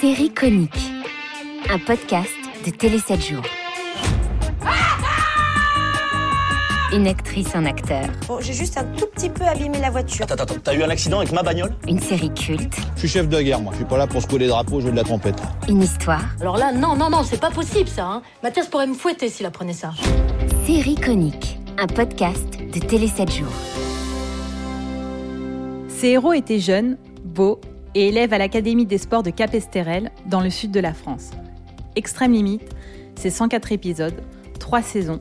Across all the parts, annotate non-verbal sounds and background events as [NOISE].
Série conique, un podcast de Télé 7 jours. Une actrice, un acteur, Bon, j'ai juste un tout petit peu abîmé la voiture. Attends, attends, t'as eu un accident avec ma bagnole? Une série culte, Je suis chef de guerre, moi. Je suis pas là pour secouer les drapeaux, jouer de la trompette. une histoire. Alors là, non, non, non, c'est pas possible ça. Hein. Mathias pourrait me fouetter s'il apprenait ça. Série conique, un podcast de Télé 7 jours. Ces héros étaient jeunes, beaux et élèves à l'Académie des sports de Capesterel, dans le sud de la France. Extrême Limite, c'est 104 épisodes, 3 saisons,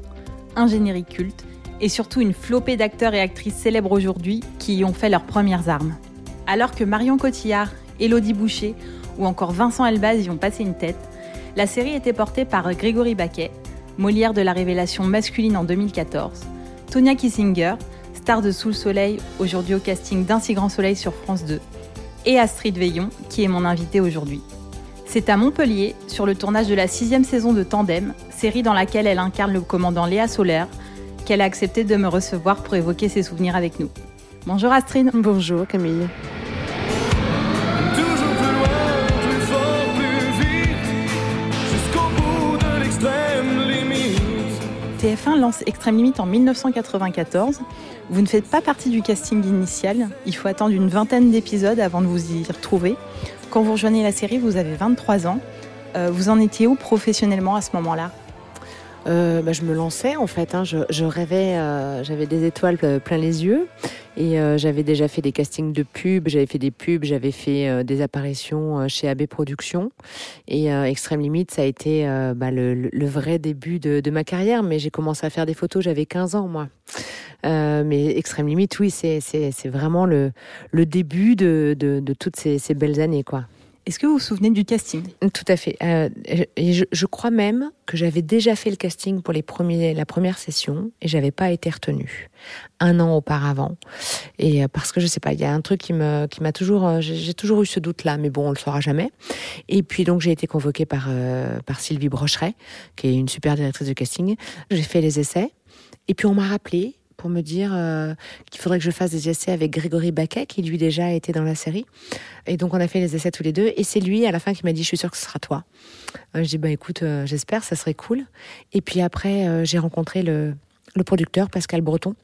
un générique culte et surtout une flopée d'acteurs et actrices célèbres aujourd'hui qui y ont fait leurs premières armes. Alors que Marion Cotillard, Élodie Boucher ou encore Vincent Elbaz y ont passé une tête, la série était portée par Grégory Baquet, Molière de la révélation masculine en 2014, Tonya Kissinger, star de Sous le Soleil, aujourd'hui au casting d'Un si grand soleil sur France 2, et Astrid Veillon, qui est mon invitée aujourd'hui. C'est à Montpellier, sur le tournage de la sixième saison de Tandem, série dans laquelle elle incarne le commandant Léa Solaire, qu'elle a accepté de me recevoir pour évoquer ses souvenirs avec nous. Bonjour Astrid. Bonjour Camille. toujours plus loin, plus fort, plus vite, jusqu'au bout de l'extrême limite. TF1 lance Extrême Limite en 1994. Vous ne faites pas partie du casting initial. Il faut attendre une vingtaine d'épisodes avant de vous y retrouver. Quand vous rejoignez la série, vous avez 23 ans. Euh, vous en étiez où professionnellement à ce moment-là? Euh, bah, je me lançais en fait. hein. Je, rêvais, euh, j'avais des étoiles ple- plein les yeux et j'avais déjà fait des castings de pubs, j'avais fait des pubs, j'avais fait des apparitions chez AB Productions et Extrême Limite, ça a été bah, le, vrai début de ma carrière. Mais j'ai commencé à faire des photos, j'avais 15 ans moi. Euh, mais Extrême Limite, oui, c'est vraiment le, le début de, de, de toutes ces, ces belles années quoi. Est-ce que vous vous souvenez du casting? Tout à fait. Euh, je, je crois même que j'avais déjà fait le casting pour les premiers, la première session et j'avais pas été retenue un an auparavant. Et euh, parce que je sais pas, il y a un truc qui me, qui m'a toujours, j'ai j'ai toujours eu ce doute-là, mais bon, on le saura jamais. Et puis donc j'ai été convoquée par euh, par Sylvie Brocheret, qui est une super directrice de casting. J'ai fait les essais et puis on m'a rappelé pour me dire euh, qu'il faudrait que je fasse des essais avec Grégory Baquet, qui lui déjà était dans la série. Et donc on a fait les essais tous les deux. Et c'est lui à la fin qui m'a dit, je suis sûre que ce sera toi. Euh, je dis, bah écoute, euh, j'espère, ça serait cool. Et puis après, j'ai rencontré le, le producteur, Pascal Breton.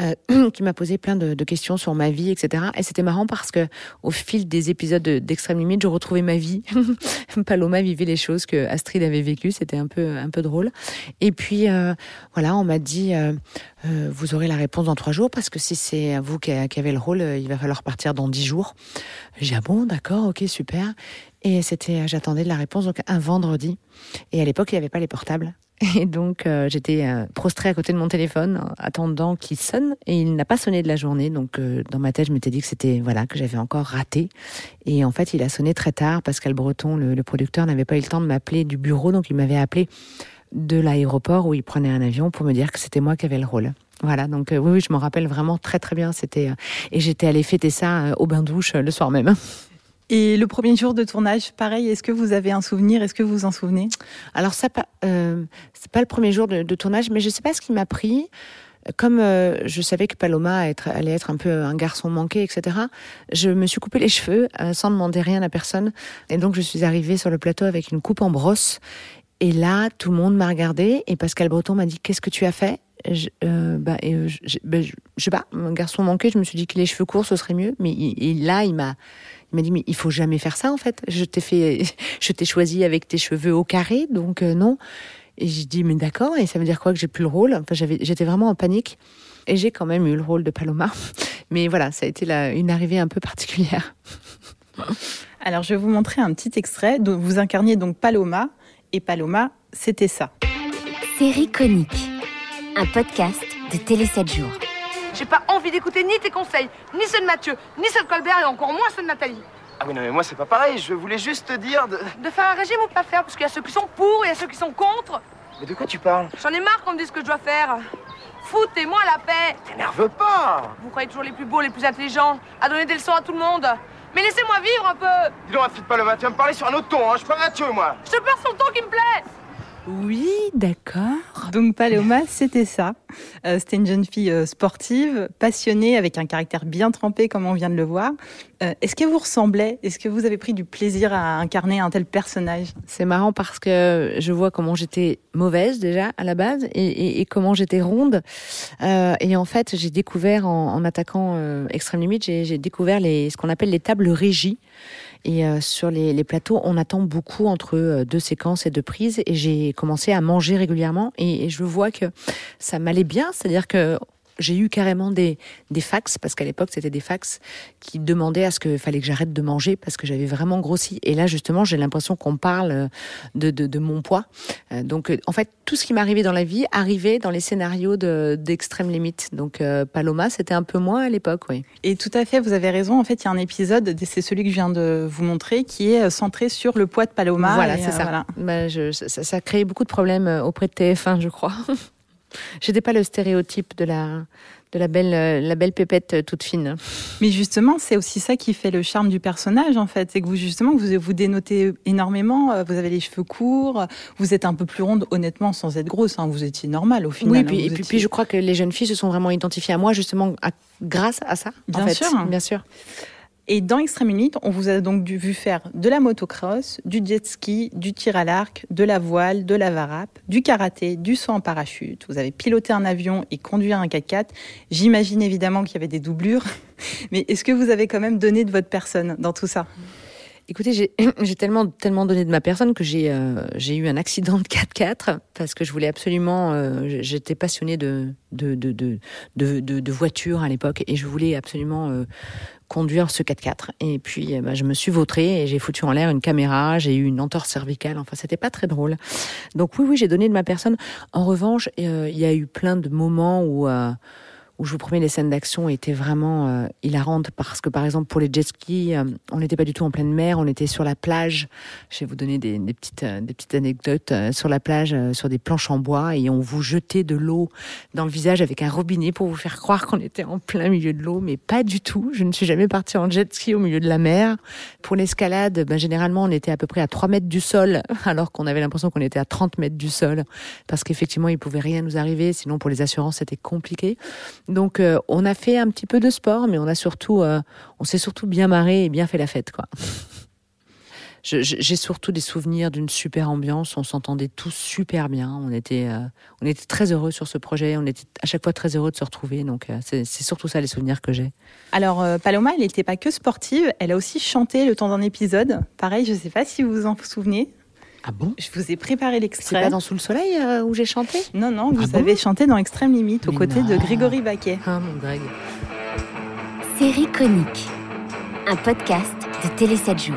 Euh, [CLEARS THROAT] qui m'a posé plein de, questions sur ma vie, etc. Et c'était marrant parce que au fil des épisodes de- d'Extrême Limite, je retrouvais ma vie. [LAUGHS] Paloma vivait les choses que Astrid avait vécues. C'était un peu un peu drôle. Et puis euh, voilà, on m'a dit euh, vous aurez la réponse dans trois jours parce que si c'est vous qui, avez le rôle, il va falloir partir dans dix jours. J'ai ah bon, d'accord, ok, super. Et c'était, j'attendais la réponse donc un vendredi. Et à l'époque, il n'y avait pas les portables. [LAUGHS] Et donc, euh, j'étais euh, prostrée à côté de mon téléphone, euh, attendant qu'il sonne. Et il n'a pas sonné de la journée. Donc, dans ma tête, je m'étais dit que c'était, voilà, que j'avais encore raté. Et en fait, il a sonné très tard. Pascal Breton, le, producteur, n'avait pas eu le temps de m'appeler du bureau. Donc, il m'avait appelé de l'aéroport où il prenait un avion pour me dire que c'était moi qui avais le rôle. Voilà, donc oui, oui, je m'en rappelle vraiment très très bien. C'était et j'étais allée fêter ça au bain douche le soir même. [LAUGHS] Et le premier jour de tournage, pareil, est-ce que vous avez un souvenir? Est-ce que vous vous en souvenez? Alors ça, euh, c'est pas le premier jour de, tournage, mais je sais pas ce qui m'a pris. Comme euh, je savais que Paloma allait être un peu un garçon manqué, etc., je me suis coupé les cheveux euh, sans demander rien à personne. Et donc je suis arrivée sur le plateau avec une coupe en brosse. Et là, tout le monde m'a regardé et Pascal Breton m'a dit Qu'est-ce que tu as fait? Je, euh, bah, euh, bah, je, sais pas, un garçon manqué, je me suis dit que les cheveux courts, ce serait mieux. Mais il- là, il m'a, il m'a dit, mais il faut jamais faire ça, en fait. Je t'ai fait, [LAUGHS] je t'ai choisi avec tes cheveux au carré, donc euh, non. Et j'ai dit, mais d'accord, et ça veut dire quoi que j'ai plus le rôle? Enfin, j'avais, j'étais vraiment en panique. Et j'ai quand même eu le rôle de Paloma. [LAUGHS] Mais voilà, ça a été la, une arrivée un peu particulière. [LAUGHS] Alors, je vais vous montrer un petit extrait. dont Vous incarniez donc Paloma. Et Paloma, c'était ça. Série conique, un podcast de Télé 7 jours. J'ai pas envie d'écouter ni tes conseils, ni ceux de Mathieu, ni ceux de Colbert et encore moins ceux de Nathalie. Ah oui, non, mais moi, c'est pas pareil. Je voulais juste te dire de. De faire un régime ou pas faire Parce qu'il y a ceux qui sont pour et il y a ceux qui sont contre. Mais de quoi tu parles? J'en ai marre qu'on me dise ce que je dois faire. Foutez-moi la paix T'énerve pas Vous croyez toujours les plus beaux, les plus intelligents, à donner des leçons à tout le monde. Mais laissez-moi vivre un peu Dis donc, Afid Paloma, tu vas me parler sur un autre ton, hein. Je pas Mathieu, moi Je te perds son ton qui me plaît Oui, d'accord. Donc Paloma, c'était ça. Euh, c'était une jeune fille euh, sportive, passionnée, avec un caractère bien trempé, comme on vient de le voir. Euh, Est-ce que vous ressemblait Est-ce que vous avez pris du plaisir à incarner un tel personnage? C'est marrant parce que je vois comment j'étais mauvaise déjà à la base et, et- et comment j'étais ronde. Euh, et en fait, j'ai découvert en, en attaquant euh, Extrême Limite, j'ai j'ai découvert les, ce qu'on appelle les tables régies. Et euh, sur les, les plateaux, on attend beaucoup entre euh, deux séquences et deux prises. Et j'ai commencé à manger régulièrement. Et, et je vois que ça m'allait bien. C'est-à-dire que j'ai eu carrément des, des fax, parce qu'à l'époque, c'était des fax qui demandaient à ce qu'il fallait que j'arrête de manger parce que j'avais vraiment grossi. Et là, justement, j'ai l'impression qu'on parle euh, de, de, de mon poids. Euh, donc, euh, en fait, tout ce qui m'arrivait dans la vie arrivait dans les scénarios de- d'extrême limite. Donc, Paloma, c'était un peu moins à l'époque, oui. Et tout à fait, vous avez raison. En fait, il y a un épisode, c'est celui que je viens de vous montrer, qui est centré sur le poids de Paloma. Voilà, c'est euh, voilà. Bah, je, ça. Ça a créé beaucoup de problèmes auprès de TF1, je crois. [LAUGHS] J'étais pas le stéréotype de la, de la belle, euh, la belle pépette euh, toute fine. Mais justement, c'est aussi ça qui fait le charme du personnage, en fait. C'est que vous, justement, vous vous dénotez énormément. euh, Vous avez les cheveux courts. Vous êtes un peu plus ronde, honnêtement, sans être grosse. hein. Vous étiez normale au final. Oui, hein. puis, et puis, étiez- puis je crois que les jeunes filles se sont vraiment identifiées à moi justement à- grâce à ça. en Bien fait. sûr. bien sûr. Et dans Extrême Limite, on vous a donc vu faire de la motocross, du jet ski, du tir à l'arc, de la voile, de la varap, du karaté, du saut en parachute. Vous avez piloté un avion et conduit un 4x4. J'imagine évidemment qu'il y avait des doublures. [LAUGHS] Mais est-ce que vous avez quand même donné de votre personne dans tout ça? Écoutez, [CLEARS THROAT] j'ai tellement, tellement donné de ma personne que j'ai euh, eu un accident de 4x4 parce que je voulais absolument. euh, J'étais passionnée de, de, de, de, de, de, voitures à l'époque et je voulais absolument euh, conduire ce 4x4. Et puis, euh, bah, je me suis vautrée et j'ai foutu en l'air une caméra, j'ai eu une entorse cervicale. Enfin, c'était pas très drôle. Donc, oui, oui, j'ai donné de ma personne. En revanche, euh, il y a eu plein de moments où. Où je vous promets, les scènes d'action étaient vraiment euh, hilarantes parce que, par exemple, pour les jet skis, euh, on n'était pas du tout en pleine mer, on était sur la plage. Je vais vous donner des, euh, petites anecdotes sur la plage, sur des planches en bois, et on vous jetait de l'eau dans le visage avec un robinet pour vous faire croire qu'on était en plein milieu de l'eau, mais pas du tout. Je ne suis jamais partie en jet ski au milieu de la mer. Pour l'escalade, ben, généralement, on était à peu près à 3 mètres du sol, [LAUGHS] alors qu'on avait l'impression qu'on était à 30 mètres du sol, parce qu'effectivement, il pouvait rien nous arriver, sinon pour les assurances, c'était compliqué. Donc, euh, on a fait un petit peu de sport, mais on a surtout, euh, on s'est surtout bien marré et bien fait la fête, quoi. [LAUGHS] J'ai surtout des souvenirs d'une super ambiance. On s'entendait tous super bien. On était, euh, on était très heureux sur ce projet. On était à chaque fois très heureux de se retrouver. Donc, euh, c'est c'est surtout ça les souvenirs que j'ai. Alors, euh, Paloma, elle n'était pas que sportive, elle a aussi chanté le temps d'un épisode. Pareil, je ne sais pas si vous vous en souvenez. Ah bon Je vous ai préparé C'est l'extrait. pas dans Sous le Soleil euh, où j'ai chanté Non, non, vous Ah bon avez chanté dans Extrême Limite aux Mais côtés de. Grégory Baquet. Ah mon Greg. Série chronique. Un podcast de Télé 7 jours.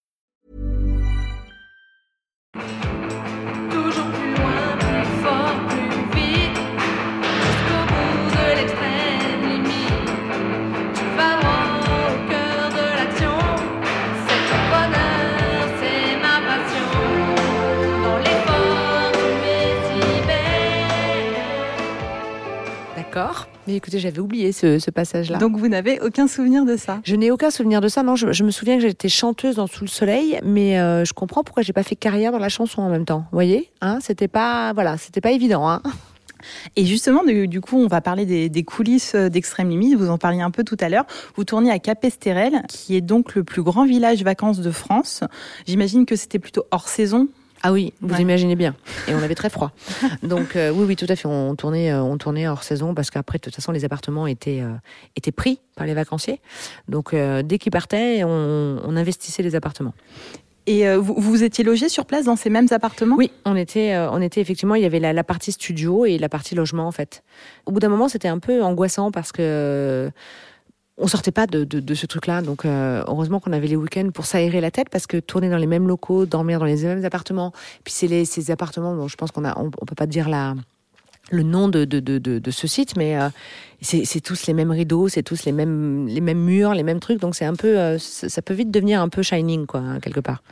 Toujours D'accord. Mais écoutez, j'avais oublié ce, ce passage-là. Donc, vous n'avez aucun souvenir de ça? Je n'ai aucun souvenir de ça. Non, je, je me souviens que j'étais chanteuse dans Sous le Soleil, mais euh, je comprends pourquoi j'ai pas fait carrière dans la chanson en même temps. Vous voyez, hein, c'était pas, voilà, c'était pas évident. Hein. Et justement, du, du coup, on va parler des, des coulisses euh, d'Extrême Limite. Vous en parliez un peu tout à l'heure. Vous tournez à Capesterel, qui est donc le plus grand village vacances de France. J'imagine que c'était plutôt hors saison. Ah oui, vous Ouais. imaginez bien. Et on avait très froid. [LAUGHS] Donc euh, oui, oui, tout à fait. On tournait, euh, on tournait hors saison parce qu'après, de toute façon, les appartements étaient euh, étaient pris par les vacanciers. Donc dès qu'ils partaient, on, on investissait les appartements. Et vous, vous étiez logé sur place dans ces mêmes appartements? Oui, on était, on était effectivement, il y avait la, la partie studio et la partie logement en fait. Au bout d'un moment, c'était un peu angoissant parce que on sortait pas de, de, ce truc-là. Donc euh, heureusement qu'on avait les week-ends pour s'aérer la tête parce que tourner dans les mêmes locaux, dormir dans les mêmes appartements, puis c'est ces appartements je pense qu'on a, on, peut pas dire la le nom de, de, de, de, ce site, mais euh, c'est tous les mêmes rideaux, c'est tous les mêmes, les mêmes murs, les mêmes trucs. Donc c'est un peu, euh, ça ça peut vite devenir un peu shining, quoi, hein, quelque part.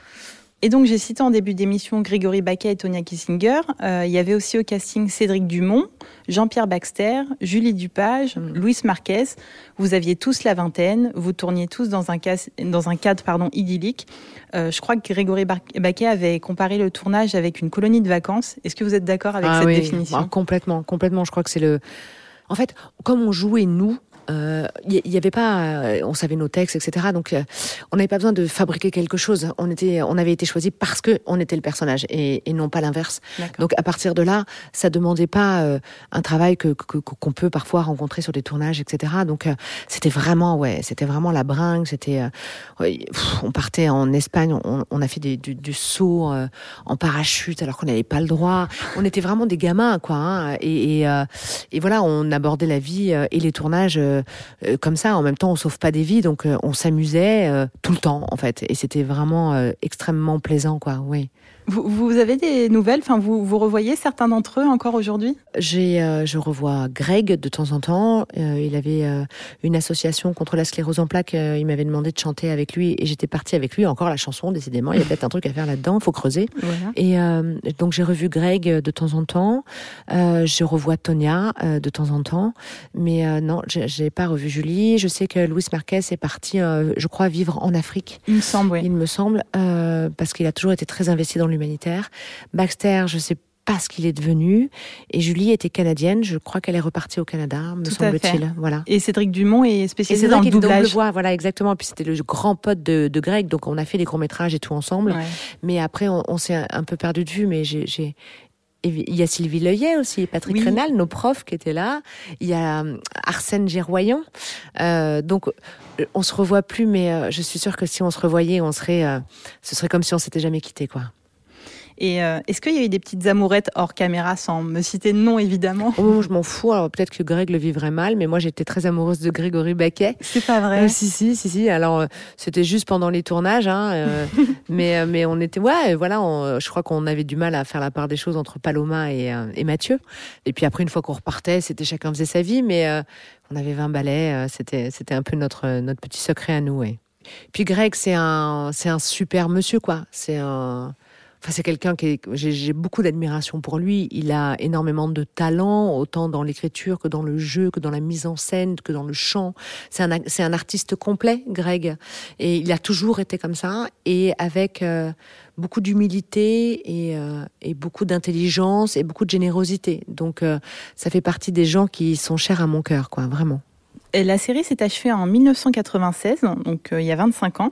Et donc, j'ai cité en début d'émission Grégory Baquet et Tonia Kissinger. Euh, il y avait aussi au casting Cédric Dumont, Jean-Pierre Baxter, Julie Dupage, Louis Marquez. Vous aviez tous la vingtaine. Vous tourniez tous dans un, cas- dans un cadre pardon, idyllique. Euh, je crois que Grégory Baquet avait comparé le tournage avec une colonie de vacances. Est-ce que vous êtes d'accord avec Ah cette oui, définition? Ah, Complètement, complètement. Je crois que c'est le. En fait, comme on jouait nous. Il n'y avait pas, euh, on savait nos textes, etc. Donc, euh, on n'avait pas besoin de fabriquer quelque chose. On était, on avait été choisi parce que on était le personnage et, et non pas l'inverse. Donc, à partir de là, ça demandait pas euh, un travail que qu'on peut parfois rencontrer sur des tournages, etc. Donc, euh, c'était vraiment, ouais, c'était vraiment la bringue. C'était, euh, ouais, on partait en Espagne, on, on a fait des, du, du saut euh, en parachute alors qu'on n'avait pas le droit. On était vraiment des gamins, quoi. hein. et, et, euh, et voilà, on abordait la vie euh, et les tournages euh, euh, comme ça. En même temps, on sauve pas des vies, donc euh, on s'amusait euh, tout le temps, en fait. Et c'était vraiment euh, extrêmement plaisant, quoi. Oui. Vous, vous avez des nouvelles? Enfin, vous, vous revoyez certains d'entre eux encore aujourd'hui? J'ai, euh, je revois Greg de temps en temps. Euh, il avait euh, une association contre la sclérose en plaques. Il m'avait demandé de chanter avec lui et j'étais partie avec lui. Encore la chanson, décidément. Il y a peut-être un truc à faire là-dedans. Faut creuser. Voilà. Et donc j'ai revu Greg de temps en temps. Je revois Tonia de temps en temps. Mais non, j'ai j'ai pas revu Julie. Je sais que Luis Marquez est parti, je crois, vivre en Afrique. Il me semble, oui. Il me semble, parce qu'il a toujours été très investi dans Baxter, je sais pas ce qu'il est devenu. Et Julie était canadienne. Je crois qu'elle est repartie au Canada, me semble-t-il. Voilà. Et Cédric Dumont est Et spécialisé c'est dans vrai le qu'il est double doublage. voix, voilà exactement. Puis c'était le grand pote de, de Greg, donc on a fait des courts métrages et tout ensemble. Ouais. Mais après, on, on s'est un, peu perdu de vue. Mais j'ai, et il y a Sylvie Leuillet aussi, Patrick Oui. Rénal, nos profs qui étaient là. Il y a euh, Arsène Géroyan. Euh, donc euh, on se revoit plus, mais euh, je suis sûre que si on se revoyait, on serait, euh, ce serait comme si on s'était jamais quitté, quoi. Et euh, est-ce qu'il y a eu des petites amourettes hors caméra, sans me citer de nom évidemment où je m'en fous, alors peut-être que Greg le vivrait mal, mais moi j'étais très amoureuse de Grégory Baquet. C'est pas vrai. Euh, si, si, si, si. Alors, euh, c'était juste pendant les tournages, hein, euh, [LAUGHS] mais, mais on était, ouais, voilà, on- je crois qu'on avait du mal à faire la part des choses entre Paloma et, et Mathieu. Et puis après, une fois qu'on repartait, c'était chacun faisait sa vie, mais on avait 20 balais, c'était, c'était un peu notre, notre petit secret à nous, ouais. Puis Greg, c'est un, c'est un super monsieur, quoi. C'est un, C'est quelqu'un qui j'ai, beaucoup d'admiration pour lui. Il a énormément de talent, autant dans l'écriture que dans le jeu, que dans la mise en scène, que dans le chant. C'est un, artiste complet, Greg. Et il a toujours été comme ça, et avec euh, beaucoup d'humilité et, euh, et beaucoup d'intelligence et beaucoup de générosité. Donc, euh, ça fait partie des gens qui sont chers à mon cœur, quoi, vraiment. Et la série s'est achevée en 1996, donc il y a 25 ans.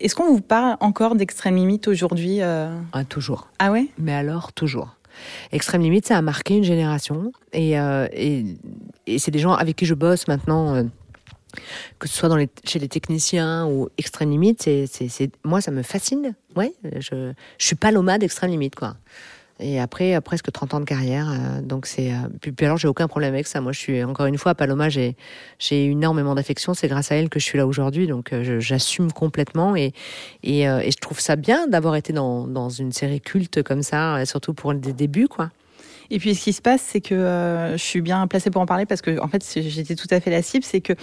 Est-ce qu'on vous parle encore d'extrême limite aujourd'hui euh Ah, toujours. Ah ouais? Mais alors, toujours. Extrême Limite, ça a marqué une génération. Et, euh, et, et c'est des gens avec qui je bosse maintenant, euh, que ce soit dans les, chez les techniciens ou Extrême Limite. C'est- moi, ça me fascine. Ouais, je, je suis pas l'oma d'Extrême Limite, quoi. Et après, euh, presque 30 ans de carrière. euh, donc, c'est. euh, puis, alors, j'ai aucun problème avec ça. Moi, je suis, encore une fois, Paloma, j'ai, énormément d'affection. C'est grâce à elle que je suis là aujourd'hui. Donc, j'assume complètement. Et, et, et je trouve ça bien d'avoir été dans, dans une série culte comme ça, surtout pour des débuts, quoi. Et puis ce qui se passe, c'est que je suis bien placée pour en parler parce que en fait j'étais tout à fait la cible, c'est que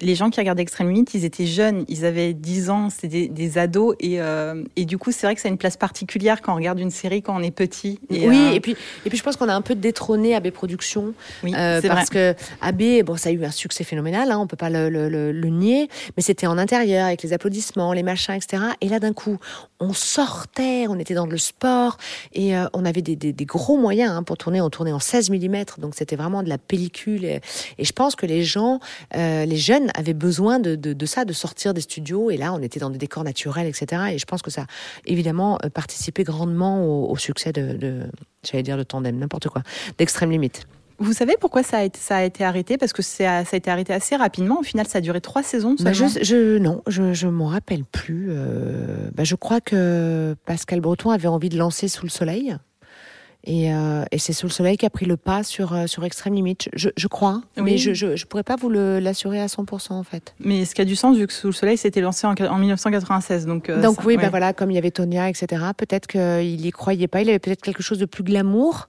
les gens qui regardaient Extreme Limite, ils étaient jeunes, ils avaient 10 ans, c'était des, des ados et, euh, et du coup c'est vrai que ça a une place particulière quand on regarde une série quand on est petit. Et, oui, euh, et puis et puis je pense qu'on a un peu détrôné AB Productions Oui, euh, parce vrai. que AB bon ça a eu un succès phénoménal, hein, on peut pas le, le, le, le nier, mais c'était en intérieur avec les applaudissements, les machins, etc. Et là d'un coup on sortait, on était dans le sport et on avait des, des, des gros moyens hein, pour tourner, on tournait en 16 mm, donc c'était vraiment de la pellicule et, et je pense que les gens, les jeunes avait besoin de, de, de ça, de sortir des studios. Et là, on était dans des décors naturels, etc. Et je pense que ça a évidemment euh, participé grandement au, au succès de, de j'allais dire de tandem, n'importe quoi, d'extrême limite. Vous savez pourquoi ça a été, ça a été arrêté? Parce que ça a été arrêté assez rapidement. Au final, ça a duré trois saisons. Bah, je, je, non, je, je m'en rappelle plus. Euh, bah, je crois que Pascal Breton avait envie de lancer Sous le Soleil. Et, euh, et c'est Sous le Soleil qui a pris le pas sur, euh, sur Extrême Limite. Je, je crois, mais Oui. je, je, je pourrais pas vous l'assurer à 100% en fait. Mais ce qui a du sens, vu que Sous le Soleil s'était lancé en, en 1996. Donc, euh, Donc ça- oui, ouais. bah voilà, comme il y avait Tonia, etc. Peut-être qu'il y croyait pas. Il avait peut-être quelque chose de plus glamour.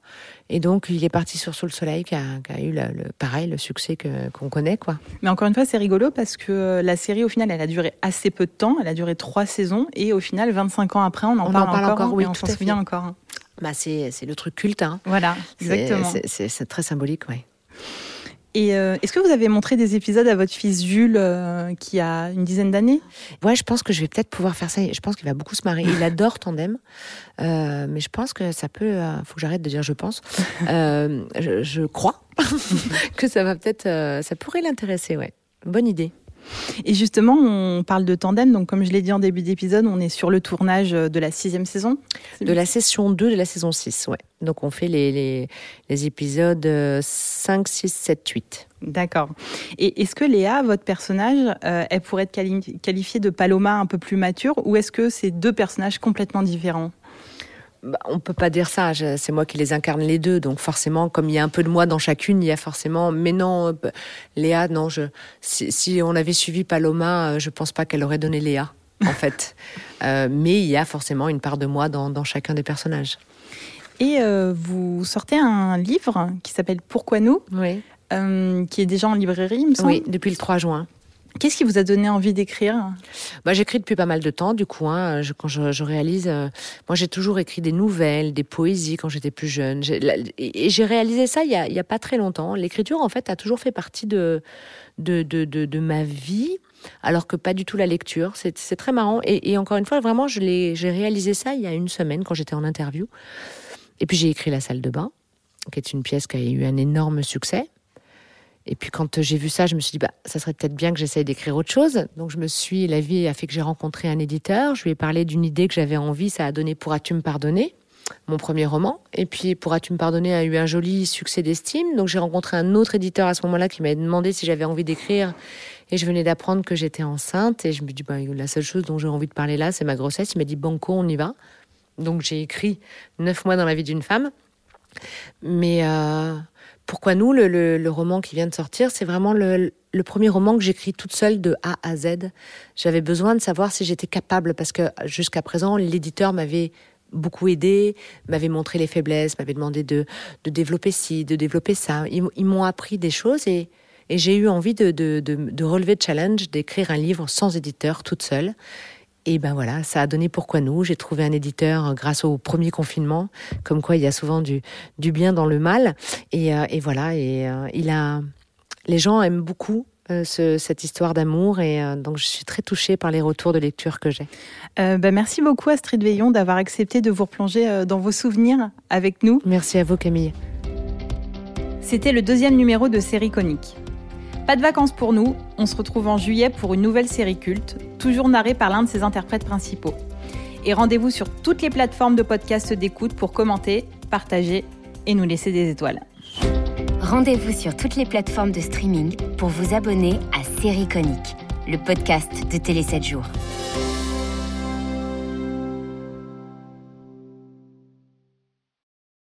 Et donc il est parti sur Sous le Soleil, qui a, qui a eu le, le- pareil le succès qu'on connaît, quoi. Mais encore une fois, c'est rigolo parce que la série, au final, elle a duré assez peu de temps. Elle a duré trois saisons. Et au final, 25 ans après, on en On en parle, parle encore. encore, oui, et on s'en souvient encore. Bah c'est c'est le truc culte. Hein. Voilà, exactement. c'est- très symbolique. Et euh, est-ce que vous avez montré des épisodes à votre fils Jules, euh, qui a une dizaine d'années? Ouais, je pense que je vais peut-être pouvoir faire ça. Je pense qu'il va beaucoup se marrer. Il adore Tandem, Euh, mais je pense que ça peut. faut que j'arrête de dire je pense. Je, je crois [LAUGHS] que ça va peut-être. ça pourrait l'intéresser, ouais. Bonne idée. Et justement, on parle de tandem. Donc, comme je l'ai dit en début d'épisode, on est sur le tournage de la sixième saison. De la session 2 de la saison 6, ouais. Donc on fait les, les, les épisodes euh, 5, 6, 7, 8. D'accord. Et est-ce que Léa, votre personnage, euh, elle pourrait être quali- qualifiée de Paloma un peu plus mature ou est-ce que c'est deux personnages complètement différents? Bah, on peut pas dire ça. C'est moi qui les incarne les deux, donc forcément, comme il y a un peu de moi dans chacune, il y a forcément. Mais non, euh, bah, Léa, non. Je si, si on avait suivi Paloma, euh, je pense pas qu'elle aurait donné Léa, en fait. [LAUGHS] Euh, mais il y a forcément une part de moi dans, dans chacun des personnages. Et euh, vous sortez un livre qui s'appelle Pourquoi nous? Oui. euh, qui est déjà en librairie, il me semble? Oui, depuis le 3 juin. Qu'est-ce qui vous a donné envie d'écrire? Bah, j'écris depuis pas mal de temps, du coup, hein, quand je, réalise, euh, moi j'ai toujours écrit des nouvelles, des poésies quand j'étais plus jeune. Et j'ai réalisé ça il y, a, pas très longtemps. L'écriture, en fait, a toujours fait partie de, ma vie, alors que pas du tout la lecture. C'est très marrant. Et, encore une fois, vraiment, j'ai réalisé ça il y a une semaine quand j'étais en interview. Et puis j'ai écrit La salle de bain, qui est une pièce qui a eu un énorme succès. Et puis quand j'ai vu ça, je me suis dit, bah, ça serait peut-être bien que j'essaye d'écrire autre chose. Donc je me suis, la vie a fait que j'ai rencontré un éditeur. Je lui ai parlé d'une idée que j'avais envie. Ça a donné Pourras-tu me pardonner mon premier roman. Et puis Pourras-tu me pardonner a eu un joli succès d'estime. Donc j'ai rencontré un autre éditeur à ce moment-là qui m'avait demandé si j'avais envie d'écrire. Et je venais d'apprendre que j'étais enceinte. Et je me dis, bah, la seule chose dont j'ai envie de parler là, c'est ma grossesse. Il m'a dit, banco, on y va. Donc j'ai écrit Neuf mois dans la vie d'une femme. Mais euh, pourquoi nous, le, roman qui vient de sortir, c'est vraiment le, premier roman que j'écris toute seule de A à Z. J'avais besoin de savoir si j'étais capable, parce que jusqu'à présent, l'éditeur m'avait beaucoup aidé, m'avait montré les faiblesses, m'avait demandé de, développer ci, de développer ça. Ils, m'ont appris des choses et, j'ai eu envie de, de relever le challenge, d'écrire un livre sans éditeur, toute seule. Et ben voilà, ça a donné pourquoi nous. J'ai trouvé un éditeur euh, grâce au premier confinement, comme quoi il y a souvent du, du bien dans le mal. Et, euh, et voilà, et euh, il a, les gens aiment beaucoup euh, ce- cette histoire d'amour, et euh, donc je suis très touchée par les retours de lecture que j'ai. Euh, bah, Merci beaucoup Astrid Veillon d'avoir accepté de vous replonger dans vos souvenirs avec nous. Merci à vous, Camille. C'était le deuxième numéro de Série Conique. Pas de vacances pour nous, on se retrouve en juillet pour une nouvelle série culte, toujours narrée par l'un de ses interprètes principaux. Et rendez-vous sur toutes les plateformes de podcast d'écoute pour commenter, partager et nous laisser des étoiles. Rendez-vous sur toutes les plateformes de streaming pour vous abonner à Série Conique, le podcast de Télé 7 jours.